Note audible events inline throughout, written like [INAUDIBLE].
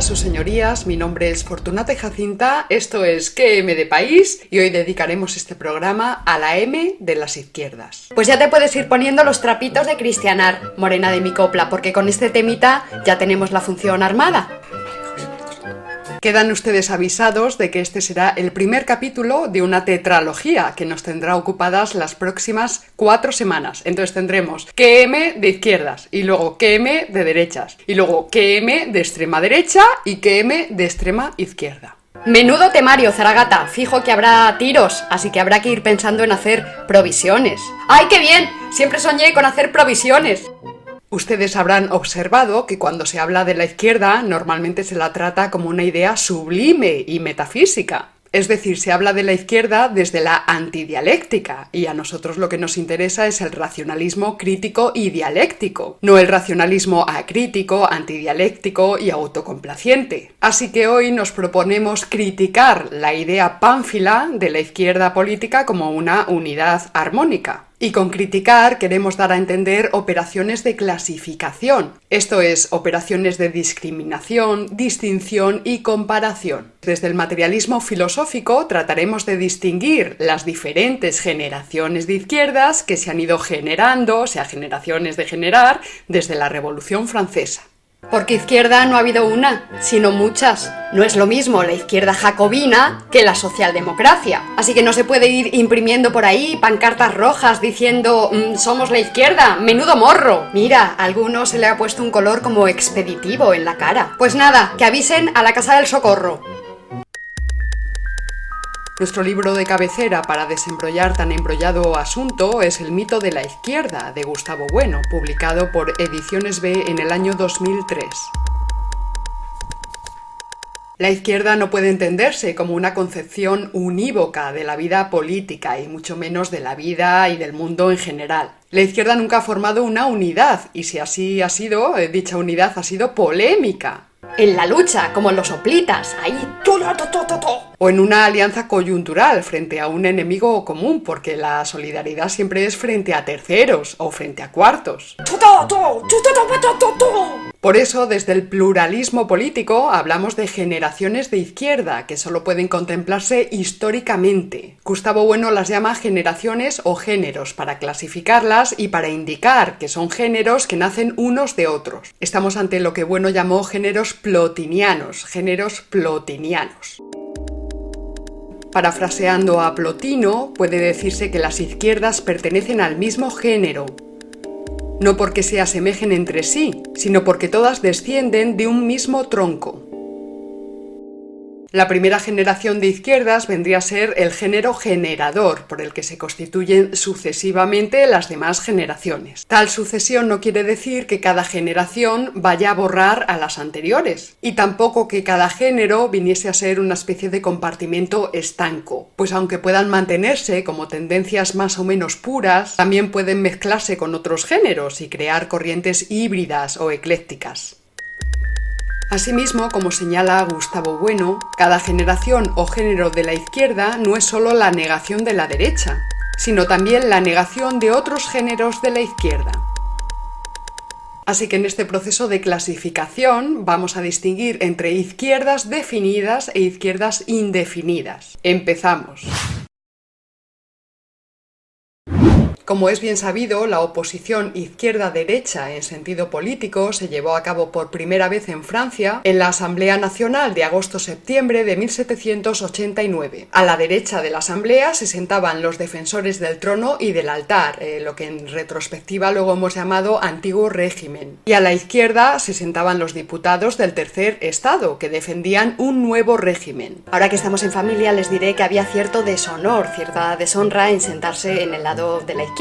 Sus señorías. Mi nombre es Fortunata Jacinta. Esto es QM de País y hoy dedicaremos este programa a la M de las izquierdas. Pues ya te puedes ir poniendo los trapitos de cristianar, morena de mi copla, porque con este temita ya tenemos la función armada. Quedan ustedes avisados de que este será el primer capítulo de una tetralogía que nos tendrá ocupadas las próximas cuatro semanas. Entonces tendremos QM de izquierdas y luego QM de derechas y luego QM de extrema derecha y QM de extrema izquierda. Menudo temario, Zaragata. Fijo que habrá tiros, así que habrá que ir pensando en hacer provisiones. ¡Ay, qué bien! Siempre soñé con hacer provisiones. Ustedes habrán observado que cuando se habla de la izquierda normalmente se la trata como una idea sublime y metafísica. Es decir, se habla de la izquierda desde la antidialéctica, y a nosotros lo que nos interesa es el racionalismo crítico y dialéctico, no el racionalismo acrítico, antidialéctico y autocomplaciente. Así que hoy nos proponemos criticar la idea pánfila de la izquierda política como una unidad armónica. Y con criticar queremos dar a entender operaciones de clasificación, esto es, operaciones de discriminación, distinción y comparación. Desde el materialismo filosófico trataremos de distinguir las diferentes generaciones de izquierdas que se han ido generando, o sea, generaciones de generar, desde la Revolución Francesa. Porque izquierda no ha habido una, sino muchas. No es lo mismo la izquierda jacobina que la socialdemocracia. Así que no se puede ir imprimiendo por ahí pancartas rojas diciendo mm, somos la izquierda, menudo morro. Mira, a alguno se le ha puesto un color como expeditivo en la cara. Pues nada, que avisen a la Casa del Socorro. Nuestro libro de cabecera para desembrollar tan embrollado asunto es El mito de la izquierda de Gustavo Bueno, publicado por Ediciones B en el año 2003. La izquierda no puede entenderse como una concepción unívoca de la vida política y mucho menos de la vida y del mundo en general. La izquierda nunca ha formado una unidad y si así ha sido, eh, dicha unidad ha sido polémica, en la lucha, como en los soplitas, ahí o en una alianza coyuntural frente a un enemigo común, porque la solidaridad siempre es frente a terceros o frente a cuartos. Por eso, desde el pluralismo político hablamos de generaciones de izquierda, que solo pueden contemplarse históricamente. Gustavo Bueno las llama generaciones o géneros para clasificarlas y para indicar que son géneros que nacen unos de otros. Estamos ante lo que Bueno llamó géneros plotinianos, géneros plotinianos. Parafraseando a Plotino, puede decirse que las izquierdas pertenecen al mismo género, no porque se asemejen entre sí, sino porque todas descienden de un mismo tronco. La primera generación de izquierdas vendría a ser el género generador, por el que se constituyen sucesivamente las demás generaciones. Tal sucesión no quiere decir que cada generación vaya a borrar a las anteriores, y tampoco que cada género viniese a ser una especie de compartimento estanco, pues aunque puedan mantenerse como tendencias más o menos puras, también pueden mezclarse con otros géneros y crear corrientes híbridas o eclécticas. Asimismo, como señala Gustavo Bueno, cada generación o género de la izquierda no es solo la negación de la derecha, sino también la negación de otros géneros de la izquierda. Así que en este proceso de clasificación vamos a distinguir entre izquierdas definidas e izquierdas indefinidas. Empezamos. Como es bien sabido, la oposición izquierda-derecha en sentido político se llevó a cabo por primera vez en Francia en la Asamblea Nacional de agosto-septiembre de 1789. A la derecha de la Asamblea se sentaban los defensores del trono y del altar, eh, lo que en retrospectiva luego hemos llamado antiguo régimen. Y a la izquierda se sentaban los diputados del tercer estado, que defendían un nuevo régimen. Ahora que estamos en familia les diré que había cierto deshonor, cierta deshonra en sentarse en el lado de la izquierda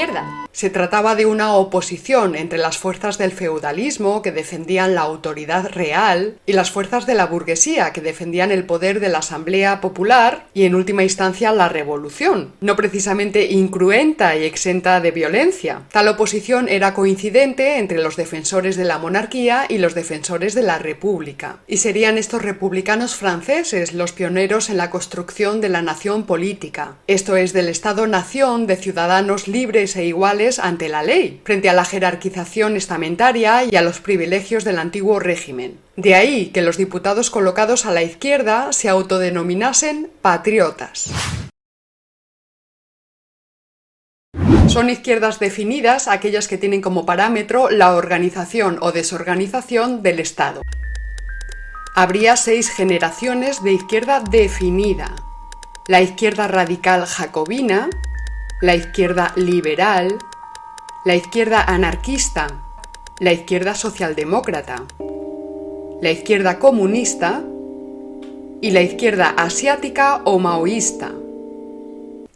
se trataba de una oposición entre las fuerzas del feudalismo que defendían la autoridad real y las fuerzas de la burguesía que defendían el poder de la Asamblea Popular y en última instancia la revolución, no precisamente incruenta y exenta de violencia. Tal oposición era coincidente entre los defensores de la monarquía y los defensores de la república. Y serían estos republicanos franceses los pioneros en la construcción de la nación política, esto es del Estado-nación de ciudadanos libres e iguales ante la ley, frente a la jerarquización estamentaria y a los privilegios del antiguo régimen. De ahí que los diputados colocados a la izquierda se autodenominasen patriotas. Son izquierdas definidas aquellas que tienen como parámetro la organización o desorganización del Estado. Habría seis generaciones de izquierda definida. La izquierda radical jacobina, la izquierda liberal, la izquierda anarquista, la izquierda socialdemócrata, la izquierda comunista y la izquierda asiática o maoísta.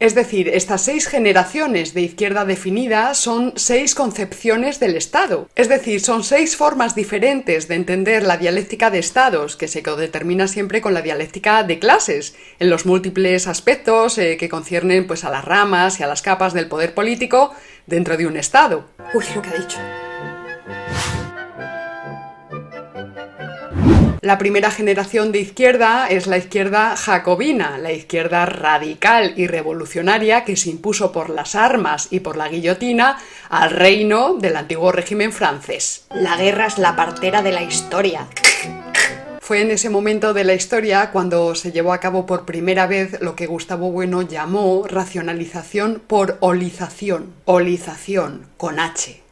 Es decir, estas seis generaciones de izquierda definida son seis concepciones del Estado. Es decir, son seis formas diferentes de entender la dialéctica de estados, que se codetermina siempre con la dialéctica de clases, en los múltiples aspectos eh, que conciernen pues, a las ramas y a las capas del poder político dentro de un Estado. Uy, lo que ha dicho. La primera generación de izquierda es la izquierda jacobina, la izquierda radical y revolucionaria que se impuso por las armas y por la guillotina al reino del antiguo régimen francés. La guerra es la partera de la historia. Fue en ese momento de la historia cuando se llevó a cabo por primera vez lo que Gustavo Bueno llamó racionalización por olización. Olización con H.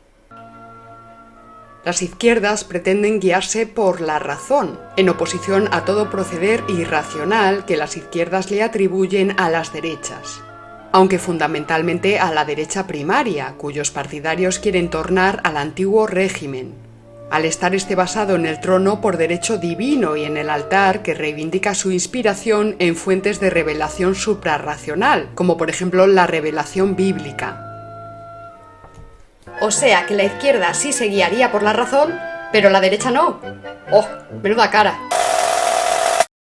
Las izquierdas pretenden guiarse por la razón, en oposición a todo proceder irracional que las izquierdas le atribuyen a las derechas, aunque fundamentalmente a la derecha primaria, cuyos partidarios quieren tornar al antiguo régimen, al estar este basado en el trono por derecho divino y en el altar que reivindica su inspiración en fuentes de revelación suprarracional, como por ejemplo la revelación bíblica. O sea que la izquierda sí se guiaría por la razón, pero la derecha no. ¡Oh! Menuda cara.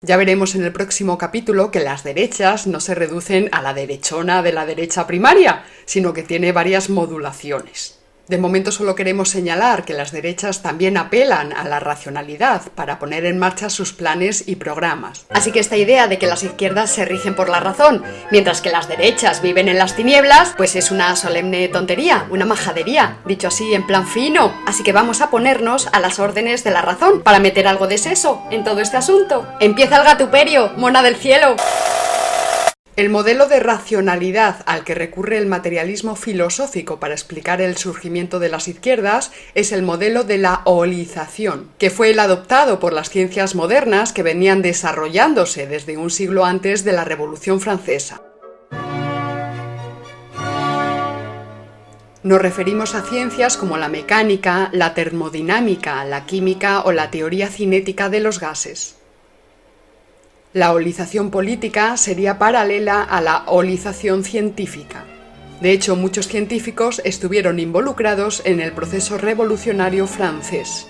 Ya veremos en el próximo capítulo que las derechas no se reducen a la derechona de la derecha primaria, sino que tiene varias modulaciones. De momento solo queremos señalar que las derechas también apelan a la racionalidad para poner en marcha sus planes y programas. Así que esta idea de que las izquierdas se rigen por la razón, mientras que las derechas viven en las tinieblas, pues es una solemne tontería, una majadería, dicho así en plan fino. Así que vamos a ponernos a las órdenes de la razón para meter algo de seso en todo este asunto. Empieza el gatuperio, mona del cielo. El modelo de racionalidad al que recurre el materialismo filosófico para explicar el surgimiento de las izquierdas es el modelo de la holización, que fue el adoptado por las ciencias modernas que venían desarrollándose desde un siglo antes de la Revolución Francesa. Nos referimos a ciencias como la mecánica, la termodinámica, la química o la teoría cinética de los gases. La olización política sería paralela a la olización científica. De hecho, muchos científicos estuvieron involucrados en el proceso revolucionario francés.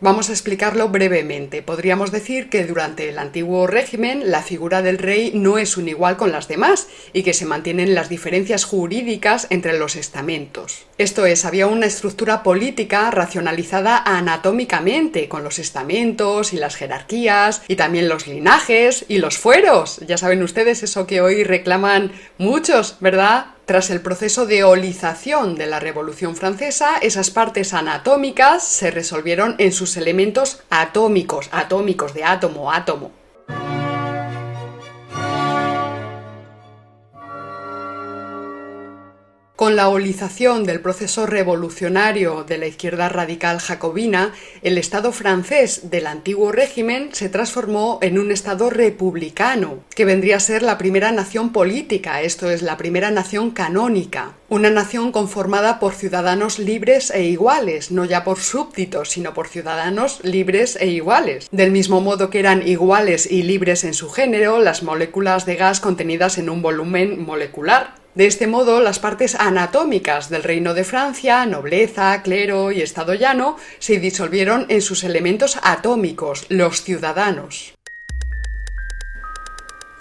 Vamos a explicarlo brevemente. Podríamos decir que durante el antiguo régimen la figura del rey no es un igual con las demás y que se mantienen las diferencias jurídicas entre los estamentos. Esto es, había una estructura política racionalizada anatómicamente con los estamentos y las jerarquías y también los linajes y los fueros. Ya saben ustedes eso que hoy reclaman muchos, ¿verdad? Tras el proceso de olización de la Revolución Francesa, esas partes anatómicas se resolvieron en sus elementos atómicos, atómicos de átomo, átomo. Con la olización del proceso revolucionario de la izquierda radical jacobina, el Estado francés del antiguo régimen se transformó en un Estado republicano, que vendría a ser la primera nación política, esto es, la primera nación canónica. Una nación conformada por ciudadanos libres e iguales, no ya por súbditos, sino por ciudadanos libres e iguales. Del mismo modo que eran iguales y libres en su género, las moléculas de gas contenidas en un volumen molecular. De este modo, las partes anatómicas del reino de Francia, nobleza, clero y estado llano, se disolvieron en sus elementos atómicos, los ciudadanos.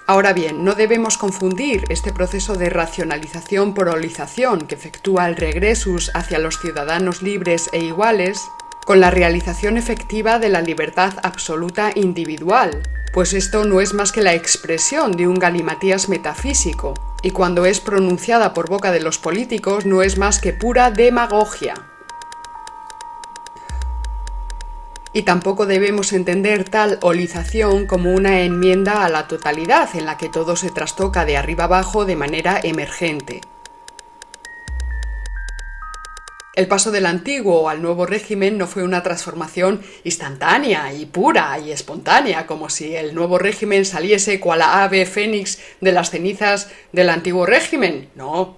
Ahora bien, no debemos confundir este proceso de racionalización por olización que efectúa el regresus hacia los ciudadanos libres e iguales con la realización efectiva de la libertad absoluta individual, pues esto no es más que la expresión de un galimatías metafísico, y cuando es pronunciada por boca de los políticos no es más que pura demagogia. Y tampoco debemos entender tal olización como una enmienda a la totalidad en la que todo se trastoca de arriba abajo de manera emergente. El paso del antiguo al nuevo régimen no fue una transformación instantánea y pura y espontánea, como si el nuevo régimen saliese cual ave fénix de las cenizas del antiguo régimen. No.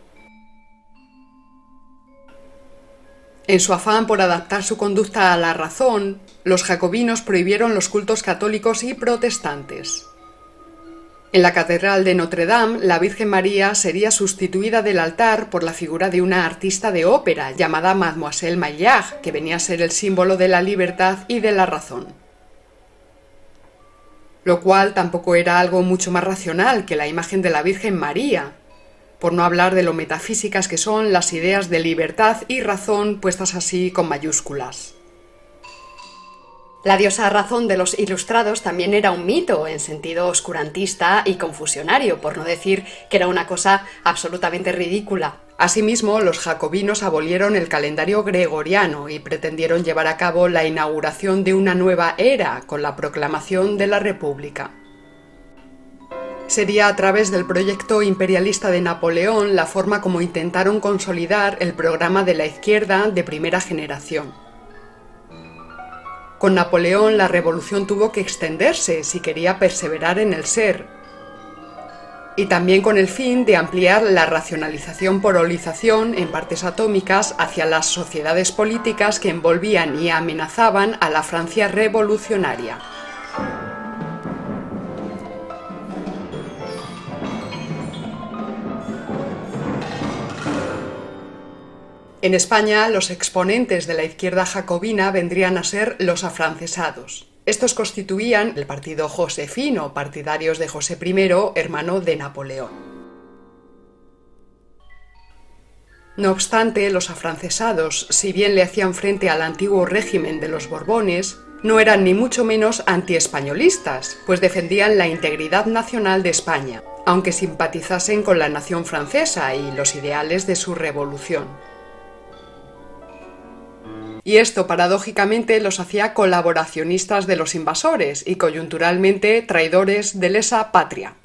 En su afán por adaptar su conducta a la razón, los jacobinos prohibieron los cultos católicos y protestantes. En la Catedral de Notre Dame, la Virgen María sería sustituida del altar por la figura de una artista de ópera llamada Mademoiselle Maillard, que venía a ser el símbolo de la libertad y de la razón. Lo cual tampoco era algo mucho más racional que la imagen de la Virgen María, por no hablar de lo metafísicas que son las ideas de libertad y razón puestas así con mayúsculas. La diosa razón de los ilustrados también era un mito en sentido oscurantista y confusionario, por no decir que era una cosa absolutamente ridícula. Asimismo, los jacobinos abolieron el calendario gregoriano y pretendieron llevar a cabo la inauguración de una nueva era con la proclamación de la República. Sería a través del proyecto imperialista de Napoleón la forma como intentaron consolidar el programa de la izquierda de primera generación. Con Napoleón la revolución tuvo que extenderse si quería perseverar en el ser, y también con el fin de ampliar la racionalización por olización en partes atómicas hacia las sociedades políticas que envolvían y amenazaban a la Francia revolucionaria. En España, los exponentes de la izquierda jacobina vendrían a ser los afrancesados. Estos constituían el partido josefino, partidarios de José I, hermano de Napoleón. No obstante, los afrancesados, si bien le hacían frente al antiguo régimen de los Borbones, no eran ni mucho menos antiespañolistas, pues defendían la integridad nacional de España, aunque simpatizasen con la nación francesa y los ideales de su revolución y esto paradójicamente los hacía colaboracionistas de los invasores y coyunturalmente traidores de lesa patria.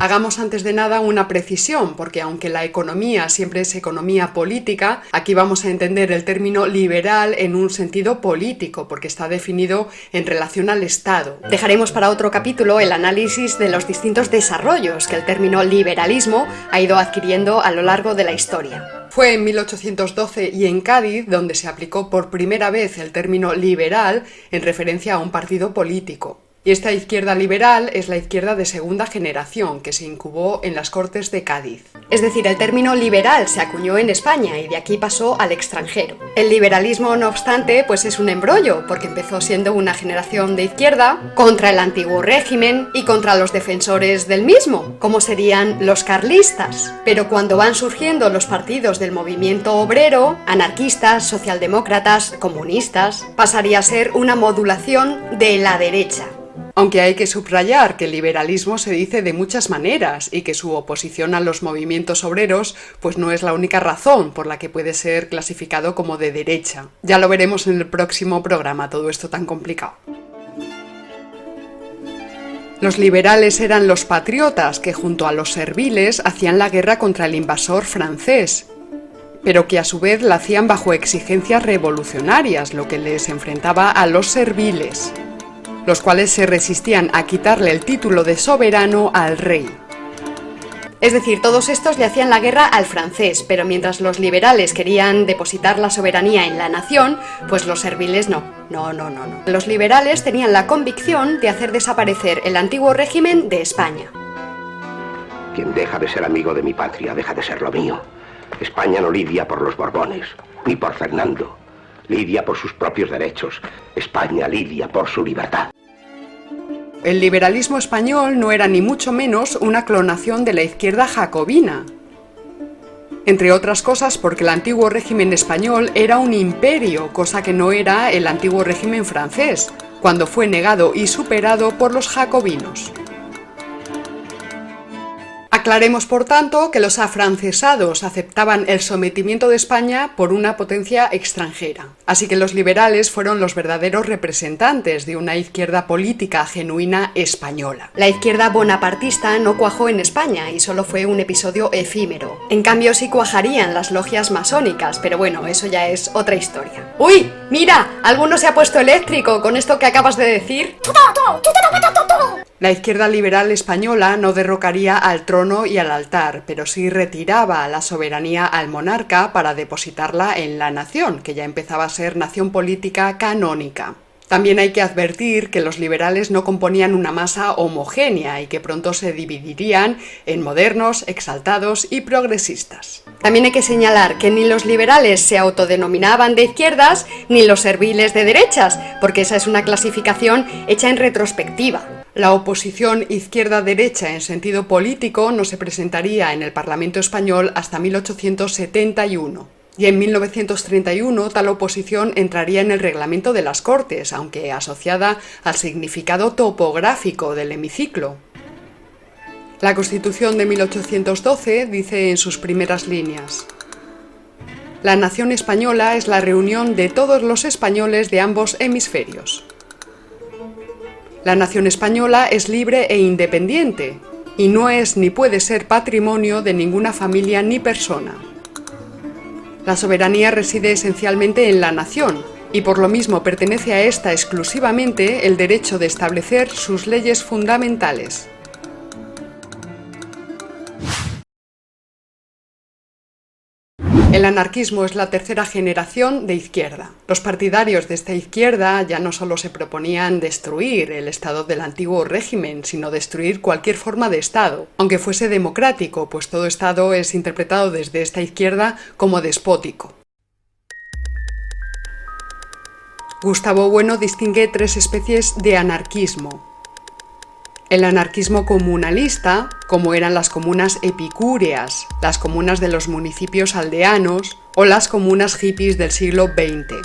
Hagamos antes de nada una precisión, porque aunque la economía siempre es economía política, aquí vamos a entender el término liberal en un sentido político, porque está definido en relación al Estado. Dejaremos para otro capítulo el análisis de los distintos desarrollos que el término liberalismo ha ido adquiriendo a lo largo de la historia. Fue en 1812 y en Cádiz donde se aplicó por primera vez el término liberal en referencia a un partido político. Y esta izquierda liberal es la izquierda de segunda generación que se incubó en las Cortes de Cádiz. Es decir, el término liberal se acuñó en España y de aquí pasó al extranjero. El liberalismo, no obstante, pues es un embrollo, porque empezó siendo una generación de izquierda contra el antiguo régimen y contra los defensores del mismo, como serían los carlistas. Pero cuando van surgiendo los partidos del movimiento obrero, anarquistas, socialdemócratas, comunistas, pasaría a ser una modulación de la derecha. Aunque hay que subrayar que el liberalismo se dice de muchas maneras y que su oposición a los movimientos obreros pues no es la única razón por la que puede ser clasificado como de derecha. Ya lo veremos en el próximo programa, todo esto tan complicado. Los liberales eran los patriotas que junto a los serviles hacían la guerra contra el invasor francés, pero que a su vez la hacían bajo exigencias revolucionarias, lo que les enfrentaba a los serviles los cuales se resistían a quitarle el título de soberano al rey. Es decir, todos estos le hacían la guerra al francés, pero mientras los liberales querían depositar la soberanía en la nación, pues los serviles no. No, no, no, no. Los liberales tenían la convicción de hacer desaparecer el antiguo régimen de España. Quien deja de ser amigo de mi patria, deja de ser lo mío. España no lidia por los Borbones, ni por Fernando. Lidia por sus propios derechos. España lidia por su libertad. El liberalismo español no era ni mucho menos una clonación de la izquierda jacobina. Entre otras cosas porque el antiguo régimen español era un imperio, cosa que no era el antiguo régimen francés, cuando fue negado y superado por los jacobinos. Aclaremos, por tanto, que los afrancesados aceptaban el sometimiento de España por una potencia extranjera. Así que los liberales fueron los verdaderos representantes de una izquierda política genuina española. La izquierda bonapartista no cuajó en España y solo fue un episodio efímero. En cambio sí cuajarían las logias masónicas, pero bueno, eso ya es otra historia. ¡Uy! ¡Mira! Alguno se ha puesto eléctrico con esto que acabas de decir. La izquierda liberal española no derrocaría al trono y al altar, pero sí retiraba la soberanía al monarca para depositarla en la nación, que ya empezaba a ser nación política canónica. También hay que advertir que los liberales no componían una masa homogénea y que pronto se dividirían en modernos, exaltados y progresistas. También hay que señalar que ni los liberales se autodenominaban de izquierdas ni los serviles de derechas, porque esa es una clasificación hecha en retrospectiva. La oposición izquierda-derecha en sentido político no se presentaría en el Parlamento español hasta 1871. Y en 1931 tal oposición entraría en el reglamento de las Cortes, aunque asociada al significado topográfico del hemiciclo. La Constitución de 1812 dice en sus primeras líneas La nación española es la reunión de todos los españoles de ambos hemisferios. La nación española es libre e independiente, y no es ni puede ser patrimonio de ninguna familia ni persona. La soberanía reside esencialmente en la nación, y por lo mismo pertenece a esta exclusivamente el derecho de establecer sus leyes fundamentales. El anarquismo es la tercera generación de izquierda. Los partidarios de esta izquierda ya no solo se proponían destruir el Estado del antiguo régimen, sino destruir cualquier forma de Estado, aunque fuese democrático, pues todo Estado es interpretado desde esta izquierda como despótico. Gustavo Bueno distingue tres especies de anarquismo, el anarquismo comunalista, como eran las comunas epicúreas, las comunas de los municipios aldeanos o las comunas hippies del siglo XX.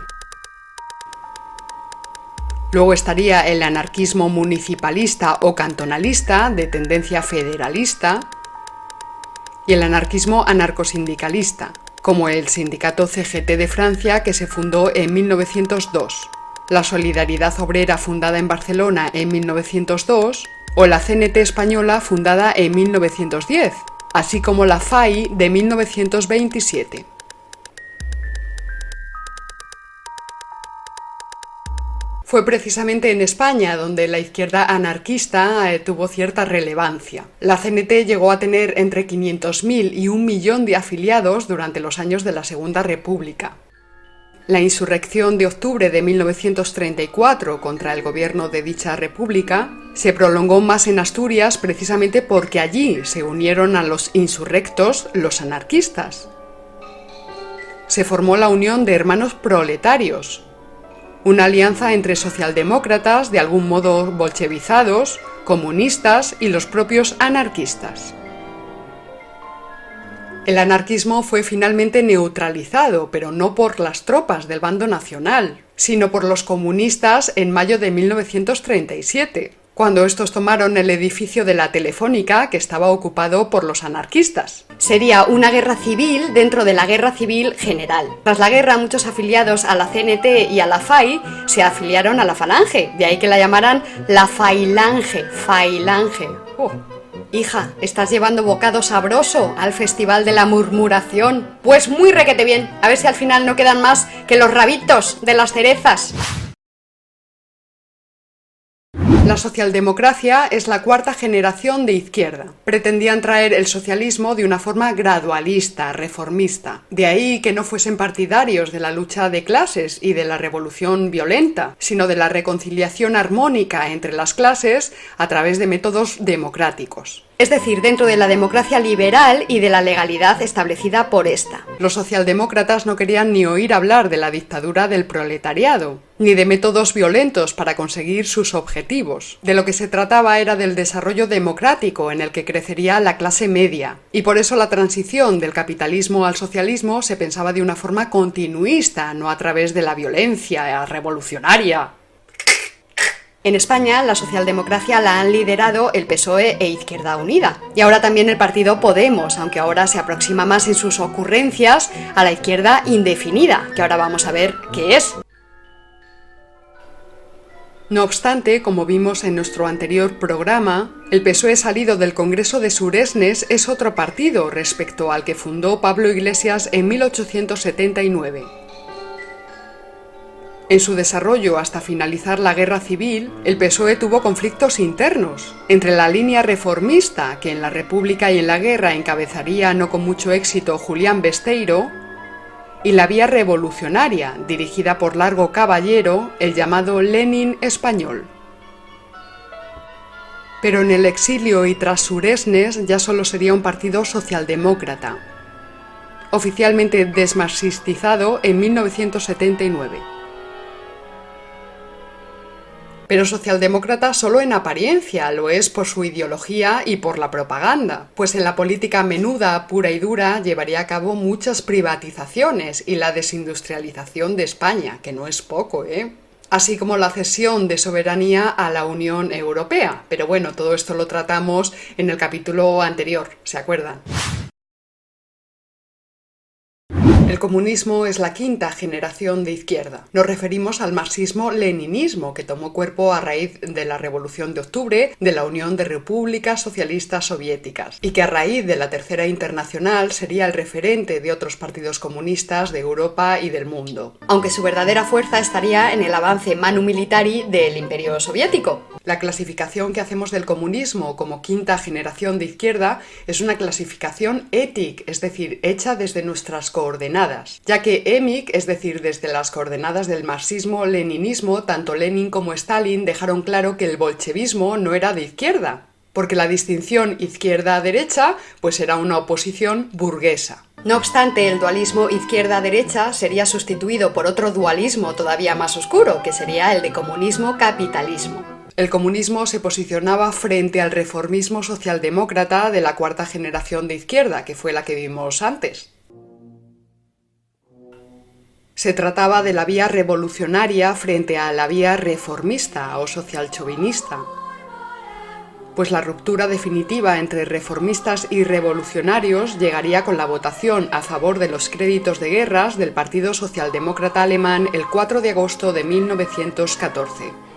Luego estaría el anarquismo municipalista o cantonalista, de tendencia federalista, y el anarquismo anarcosindicalista, como el sindicato CGT de Francia que se fundó en 1902, la Solidaridad Obrera fundada en Barcelona en 1902 o la CNT española fundada en 1910, así como la FAI de 1927. Fue precisamente en España donde la izquierda anarquista eh, tuvo cierta relevancia. La CNT llegó a tener entre 500.000 y un millón de afiliados durante los años de la Segunda República. La insurrección de octubre de 1934 contra el gobierno de dicha república se prolongó más en Asturias precisamente porque allí se unieron a los insurrectos los anarquistas. Se formó la Unión de Hermanos Proletarios, una alianza entre socialdemócratas de algún modo bolchevizados, comunistas y los propios anarquistas. El anarquismo fue finalmente neutralizado, pero no por las tropas del bando nacional, sino por los comunistas en mayo de 1937, cuando estos tomaron el edificio de la Telefónica que estaba ocupado por los anarquistas. Sería una guerra civil dentro de la guerra civil general. Tras la guerra, muchos afiliados a la CNT y a la FAI se afiliaron a la Falange, de ahí que la llamaran la Failange, Failange. Oh. Hija, ¿estás llevando bocado sabroso al Festival de la Murmuración? Pues muy requete bien. A ver si al final no quedan más que los rabitos de las cerezas. La socialdemocracia es la cuarta generación de izquierda. Pretendían traer el socialismo de una forma gradualista, reformista. De ahí que no fuesen partidarios de la lucha de clases y de la revolución violenta, sino de la reconciliación armónica entre las clases a través de métodos democráticos es decir, dentro de la democracia liberal y de la legalidad establecida por esta. Los socialdemócratas no querían ni oír hablar de la dictadura del proletariado, ni de métodos violentos para conseguir sus objetivos. De lo que se trataba era del desarrollo democrático en el que crecería la clase media, y por eso la transición del capitalismo al socialismo se pensaba de una forma continuista, no a través de la violencia revolucionaria. En España, la socialdemocracia la han liderado el PSOE e Izquierda Unida. Y ahora también el partido Podemos, aunque ahora se aproxima más en sus ocurrencias a la izquierda indefinida, que ahora vamos a ver qué es. No obstante, como vimos en nuestro anterior programa, el PSOE salido del Congreso de Suresnes es otro partido respecto al que fundó Pablo Iglesias en 1879. En su desarrollo hasta finalizar la guerra civil, el PSOE tuvo conflictos internos entre la línea reformista, que en la República y en la guerra encabezaría no con mucho éxito Julián Besteiro, y la vía revolucionaria, dirigida por Largo Caballero, el llamado Lenin español. Pero en el exilio y tras Suresnes ya solo sería un partido socialdemócrata, oficialmente desmarxistizado en 1979 pero socialdemócrata solo en apariencia, lo es por su ideología y por la propaganda, pues en la política menuda, pura y dura, llevaría a cabo muchas privatizaciones y la desindustrialización de España, que no es poco, ¿eh? así como la cesión de soberanía a la Unión Europea. Pero bueno, todo esto lo tratamos en el capítulo anterior, ¿se acuerdan? El comunismo es la quinta generación de izquierda. Nos referimos al marxismo-leninismo, que tomó cuerpo a raíz de la Revolución de Octubre de la Unión de Repúblicas Socialistas Soviéticas, y que a raíz de la Tercera Internacional sería el referente de otros partidos comunistas de Europa y del mundo. Aunque su verdadera fuerza estaría en el avance manu militari del Imperio Soviético. La clasificación que hacemos del comunismo como quinta generación de izquierda es una clasificación ética, es decir, hecha desde nuestras coordenadas, ya que EMIC, es decir, desde las coordenadas del marxismo-leninismo, tanto Lenin como Stalin dejaron claro que el bolchevismo no era de izquierda, porque la distinción izquierda-derecha pues era una oposición burguesa. No obstante, el dualismo izquierda-derecha sería sustituido por otro dualismo todavía más oscuro, que sería el de comunismo-capitalismo. El comunismo se posicionaba frente al reformismo socialdemócrata de la cuarta generación de izquierda, que fue la que vimos antes. Se trataba de la vía revolucionaria frente a la vía reformista o socialchovinista, pues la ruptura definitiva entre reformistas y revolucionarios llegaría con la votación a favor de los créditos de guerras del Partido Socialdemócrata Alemán el 4 de agosto de 1914.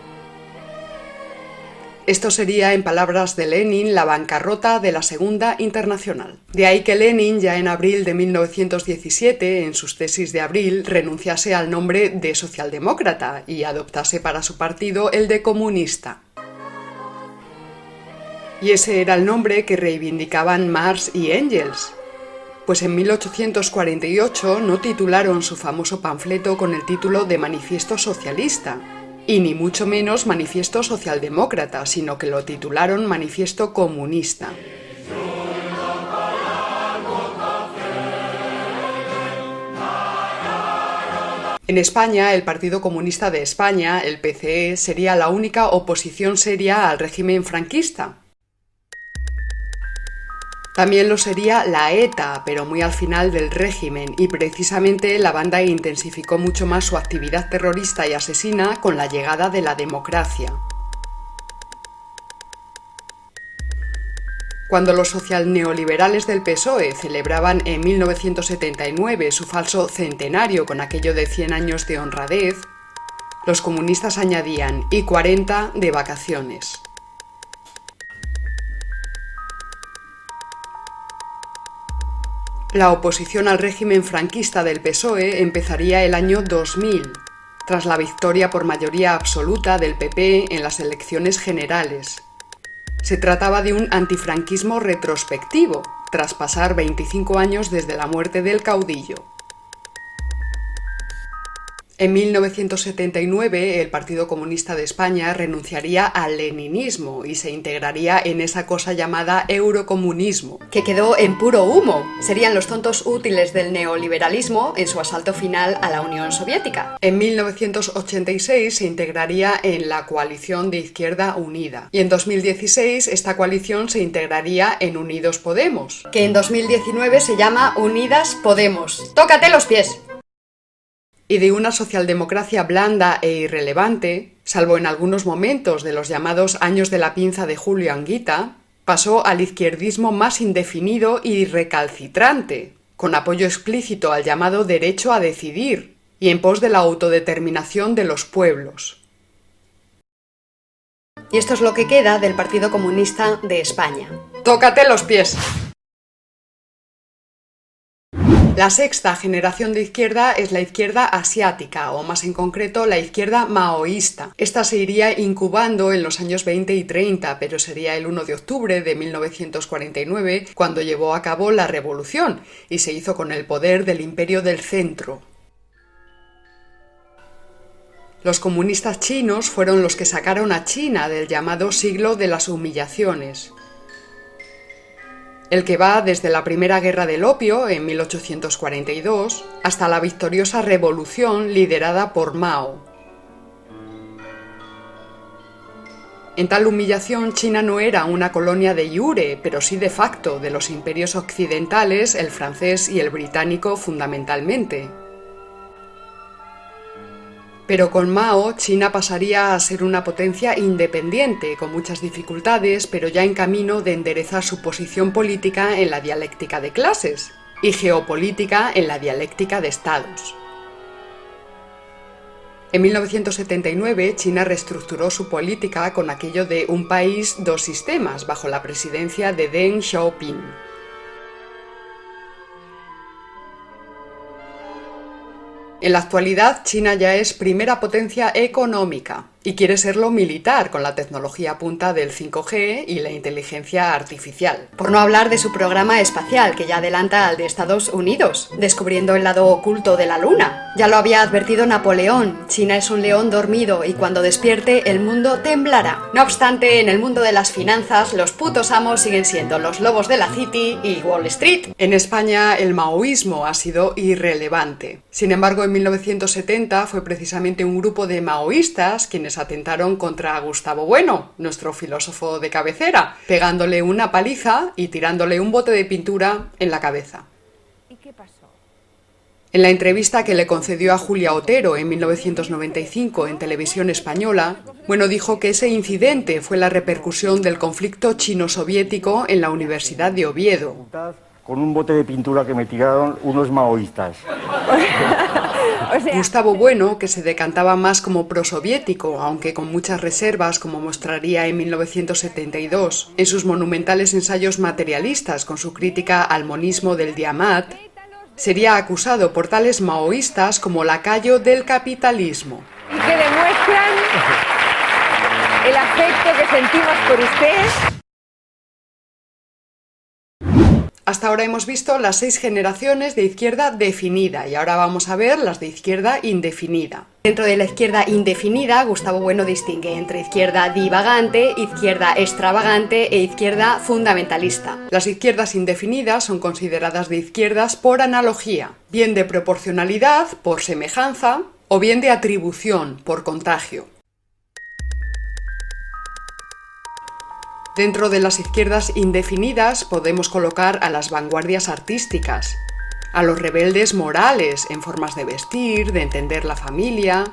Esto sería, en palabras de Lenin, la bancarrota de la Segunda Internacional. De ahí que Lenin, ya en abril de 1917, en sus tesis de abril, renunciase al nombre de socialdemócrata y adoptase para su partido el de comunista. Y ese era el nombre que reivindicaban Marx y Engels, pues en 1848 no titularon su famoso panfleto con el título de Manifiesto Socialista, y ni mucho menos manifiesto socialdemócrata, sino que lo titularon Manifiesto Comunista. En España, el Partido Comunista de España, el PCE, sería la única oposición seria al régimen franquista, también lo sería la ETA, pero muy al final del régimen, y precisamente la banda intensificó mucho más su actividad terrorista y asesina con la llegada de la democracia. Cuando los social neoliberales del PSOE celebraban en 1979 su falso centenario con aquello de 100 años de honradez, los comunistas añadían y 40 de vacaciones. La oposición al régimen franquista del PSOE empezaría el año 2000, tras la victoria por mayoría absoluta del PP en las elecciones generales. Se trataba de un antifranquismo retrospectivo, tras pasar 25 años desde la muerte del caudillo. En 1979 el Partido Comunista de España renunciaría al leninismo y se integraría en esa cosa llamada eurocomunismo, que quedó en puro humo. Serían los tontos útiles del neoliberalismo en su asalto final a la Unión Soviética. En 1986 se integraría en la coalición de Izquierda Unida y en 2016 esta coalición se integraría en Unidos Podemos, que en 2019 se llama Unidas Podemos. Tócate los pies. Y de una socialdemocracia blanda e irrelevante, salvo en algunos momentos de los llamados años de la pinza de Julio Anguita, pasó al izquierdismo más indefinido y recalcitrante, con apoyo explícito al llamado derecho a decidir y en pos de la autodeterminación de los pueblos. Y esto es lo que queda del Partido Comunista de España. ¡Tócate los pies! La sexta generación de izquierda es la izquierda asiática, o más en concreto la izquierda maoísta. Esta se iría incubando en los años 20 y 30, pero sería el 1 de octubre de 1949 cuando llevó a cabo la revolución y se hizo con el poder del imperio del centro. Los comunistas chinos fueron los que sacaron a China del llamado siglo de las humillaciones el que va desde la Primera Guerra del Opio en 1842 hasta la victoriosa revolución liderada por Mao. En tal humillación China no era una colonia de iure, pero sí de facto de los imperios occidentales, el francés y el británico fundamentalmente. Pero con Mao, China pasaría a ser una potencia independiente, con muchas dificultades, pero ya en camino de enderezar su posición política en la dialéctica de clases y geopolítica en la dialéctica de estados. En 1979, China reestructuró su política con aquello de un país, dos sistemas, bajo la presidencia de Deng Xiaoping. En la actualidad, China ya es primera potencia económica y quiere serlo militar con la tecnología punta del 5G y la inteligencia artificial. Por no hablar de su programa espacial, que ya adelanta al de Estados Unidos, descubriendo el lado oculto de la Luna. Ya lo había advertido Napoleón, China es un león dormido y cuando despierte el mundo temblará. No obstante, en el mundo de las finanzas, los putos amos siguen siendo los lobos de la City y Wall Street. En España, el maoísmo ha sido irrelevante. Sin embargo, en 1970 fue precisamente un grupo de maoístas quienes atentaron contra Gustavo Bueno, nuestro filósofo de cabecera, pegándole una paliza y tirándole un bote de pintura en la cabeza. ¿Y qué pasó? En la entrevista que le concedió a Julia Otero en 1995 en televisión española, Bueno dijo que ese incidente fue la repercusión del conflicto chino-soviético en la Universidad de Oviedo. Con un bote de pintura que me tiraron unos maoístas. [LAUGHS] Gustavo Bueno, que se decantaba más como prosoviético, aunque con muchas reservas, como mostraría en 1972, en sus monumentales ensayos materialistas con su crítica al monismo del Diamat, sería acusado por tales maoístas como lacayo del capitalismo. Y que demuestran el afecto que sentimos por ustedes hasta ahora hemos visto las seis generaciones de izquierda definida y ahora vamos a ver las de izquierda indefinida. Dentro de la izquierda indefinida, Gustavo Bueno distingue entre izquierda divagante, izquierda extravagante e izquierda fundamentalista. Las izquierdas indefinidas son consideradas de izquierdas por analogía, bien de proporcionalidad, por semejanza, o bien de atribución, por contagio. Dentro de las izquierdas indefinidas podemos colocar a las vanguardias artísticas, a los rebeldes morales en formas de vestir, de entender la familia,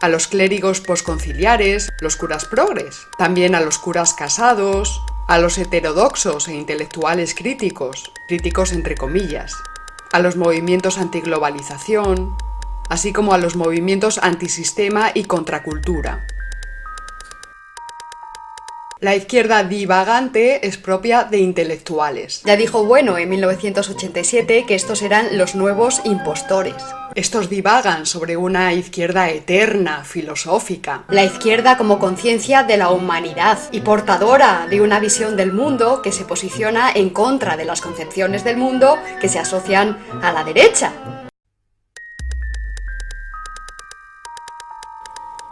a los clérigos posconciliares, los curas progres, también a los curas casados, a los heterodoxos e intelectuales críticos, críticos entre comillas, a los movimientos antiglobalización, así como a los movimientos antisistema y contracultura. La izquierda divagante es propia de intelectuales. Ya dijo Bueno en 1987 que estos eran los nuevos impostores. Estos divagan sobre una izquierda eterna, filosófica. La izquierda como conciencia de la humanidad y portadora de una visión del mundo que se posiciona en contra de las concepciones del mundo que se asocian a la derecha.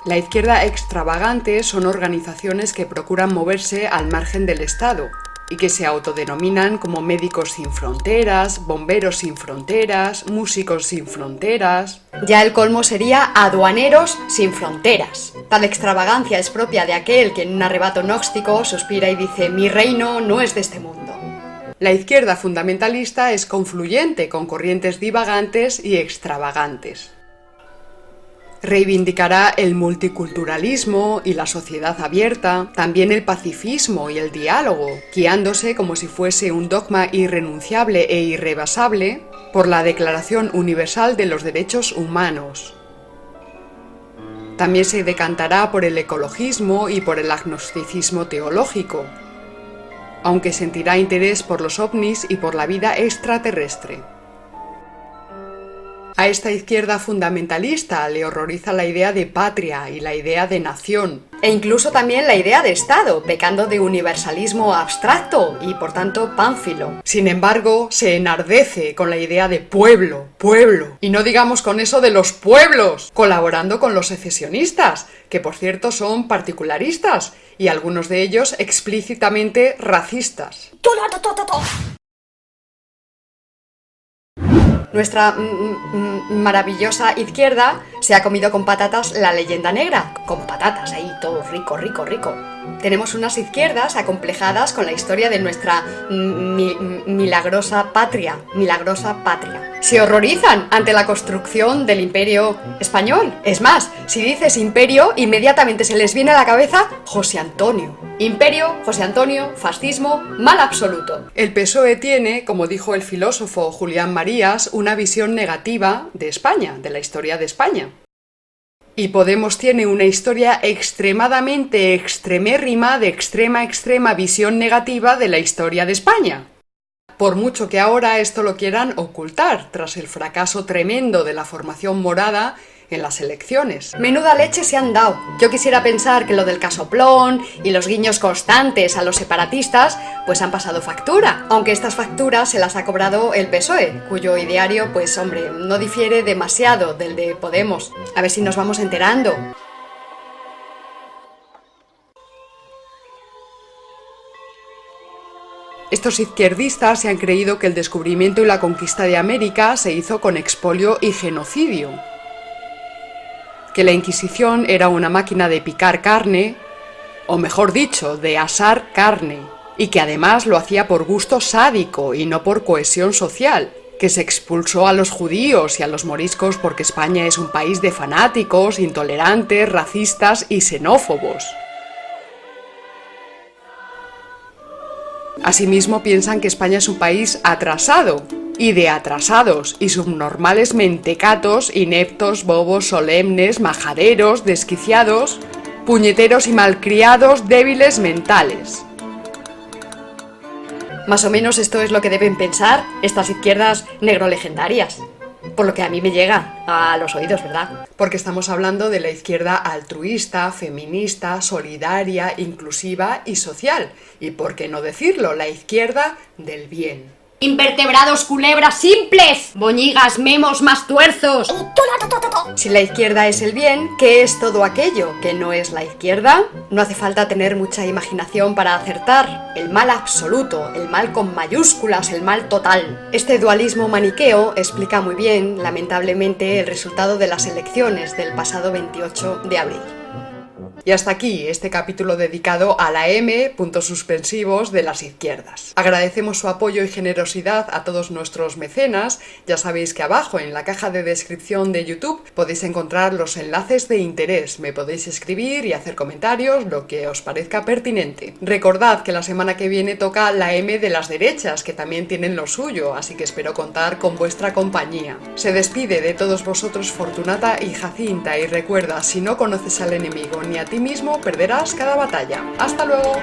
La izquierda extravagante son organizaciones que procuran moverse al margen del Estado y que se autodenominan como médicos sin fronteras, bomberos sin fronteras, músicos sin fronteras. Ya el colmo sería aduaneros sin fronteras. Tal extravagancia es propia de aquel que en un arrebato gnóstico suspira y dice mi reino no es de este mundo. La izquierda fundamentalista es confluyente con corrientes divagantes y extravagantes. Reivindicará el multiculturalismo y la sociedad abierta, también el pacifismo y el diálogo, guiándose como si fuese un dogma irrenunciable e irrebasable por la Declaración Universal de los Derechos Humanos. También se decantará por el ecologismo y por el agnosticismo teológico, aunque sentirá interés por los ovnis y por la vida extraterrestre. A esta izquierda fundamentalista le horroriza la idea de patria y la idea de nación. E incluso también la idea de Estado, pecando de universalismo abstracto y por tanto pánfilo. Sin embargo, se enardece con la idea de pueblo, pueblo. Y no digamos con eso de los pueblos, colaborando con los secesionistas, que por cierto son particularistas y algunos de ellos explícitamente racistas. Nuestra maravillosa izquierda se ha comido con patatas la leyenda negra, con patatas ahí, todo rico, rico, rico. Tenemos unas izquierdas acomplejadas con la historia de nuestra milagrosa patria, milagrosa patria. Se horrorizan ante la construcción del imperio español. Es más, si dices imperio, inmediatamente se les viene a la cabeza José Antonio. Imperio, José Antonio, fascismo, mal absoluto. El PSOE tiene, como dijo el filósofo Julián Marías, una visión negativa de España, de la historia de España. Y Podemos tiene una historia extremadamente extremérrima de extrema extrema visión negativa de la historia de España. Por mucho que ahora esto lo quieran ocultar, tras el fracaso tremendo de la formación morada en las elecciones. Menuda leche se han dado. Yo quisiera pensar que lo del casoplón y los guiños constantes a los separatistas pues han pasado factura, aunque estas facturas se las ha cobrado el PSOE, cuyo ideario pues hombre, no difiere demasiado del de Podemos. A ver si nos vamos enterando. Estos izquierdistas se han creído que el descubrimiento y la conquista de América se hizo con expolio y genocidio que la Inquisición era una máquina de picar carne, o mejor dicho, de asar carne, y que además lo hacía por gusto sádico y no por cohesión social, que se expulsó a los judíos y a los moriscos porque España es un país de fanáticos, intolerantes, racistas y xenófobos. Asimismo piensan que España es un país atrasado, y de atrasados y subnormales mentecatos, ineptos, bobos, solemnes, majaderos, desquiciados, puñeteros y malcriados, débiles mentales. Más o menos esto es lo que deben pensar estas izquierdas negro legendarias. Por lo que a mí me llega a los oídos, ¿verdad? Porque estamos hablando de la izquierda altruista, feminista, solidaria, inclusiva y social. Y por qué no decirlo, la izquierda del bien. Invertebrados, culebras simples, boñigas, memos más tuerzos. Si la izquierda es el bien, ¿qué es todo aquello que no es la izquierda? No hace falta tener mucha imaginación para acertar. El mal absoluto, el mal con mayúsculas, el mal total. Este dualismo maniqueo explica muy bien, lamentablemente, el resultado de las elecciones del pasado 28 de abril. Y hasta aquí este capítulo dedicado a la M, puntos suspensivos de las izquierdas. Agradecemos su apoyo y generosidad a todos nuestros mecenas. Ya sabéis que abajo en la caja de descripción de YouTube podéis encontrar los enlaces de interés. Me podéis escribir y hacer comentarios, lo que os parezca pertinente. Recordad que la semana que viene toca la M de las derechas, que también tienen lo suyo, así que espero contar con vuestra compañía. Se despide de todos vosotros Fortunata y Jacinta y recuerda, si no conoces al enemigo ni a ti mismo perderás cada batalla. ¡Hasta luego!